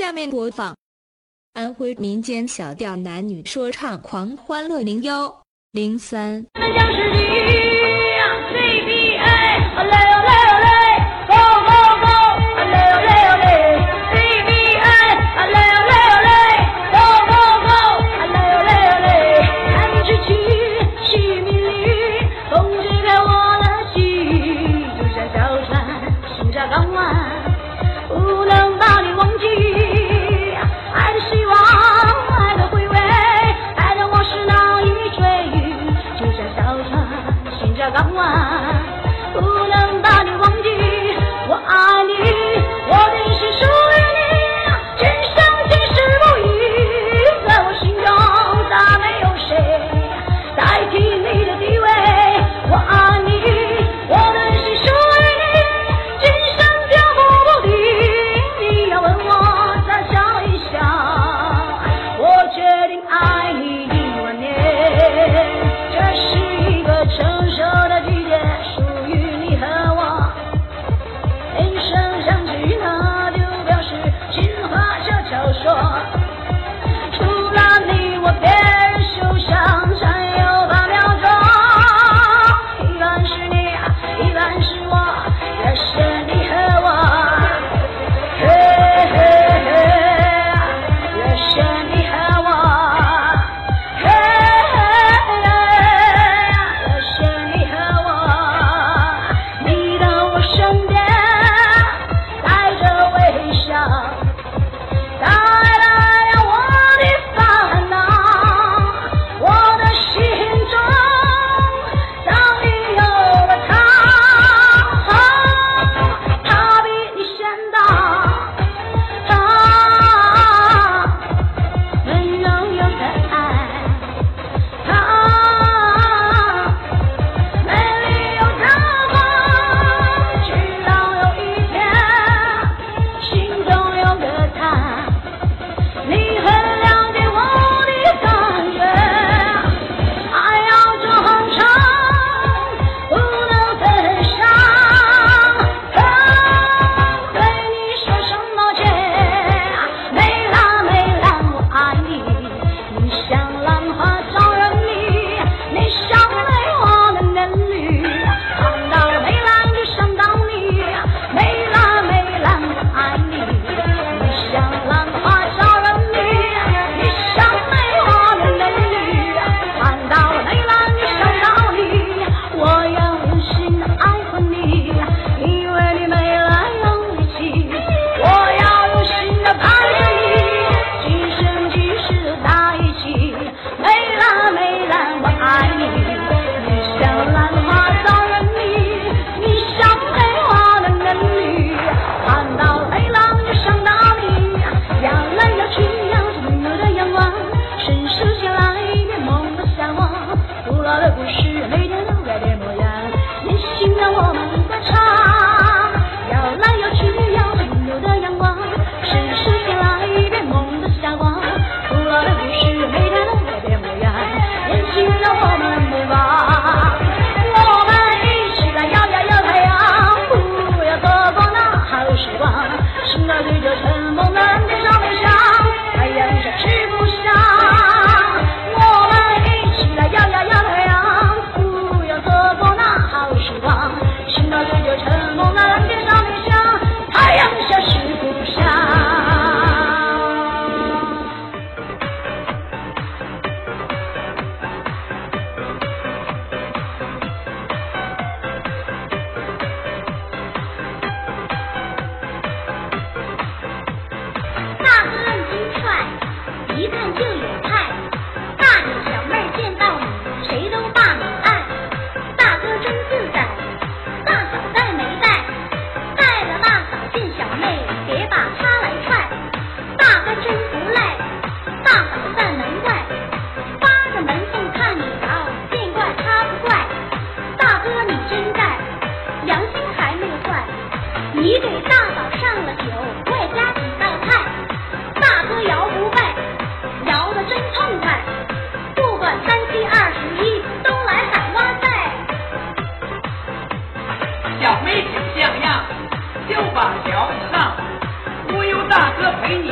下面播放安徽民间小调男女说唱狂欢乐零幺零三。我不能把一看就别把他来踹大哥真不赖大嫂在门外扒着门缝看你着见怪他不怪大哥你真在良心还没坏你给大嫂上了酒外加几道菜大哥摇不败摇的真痛快不管三七二十一都来喊哇塞小妹挺像样就把小大哥陪你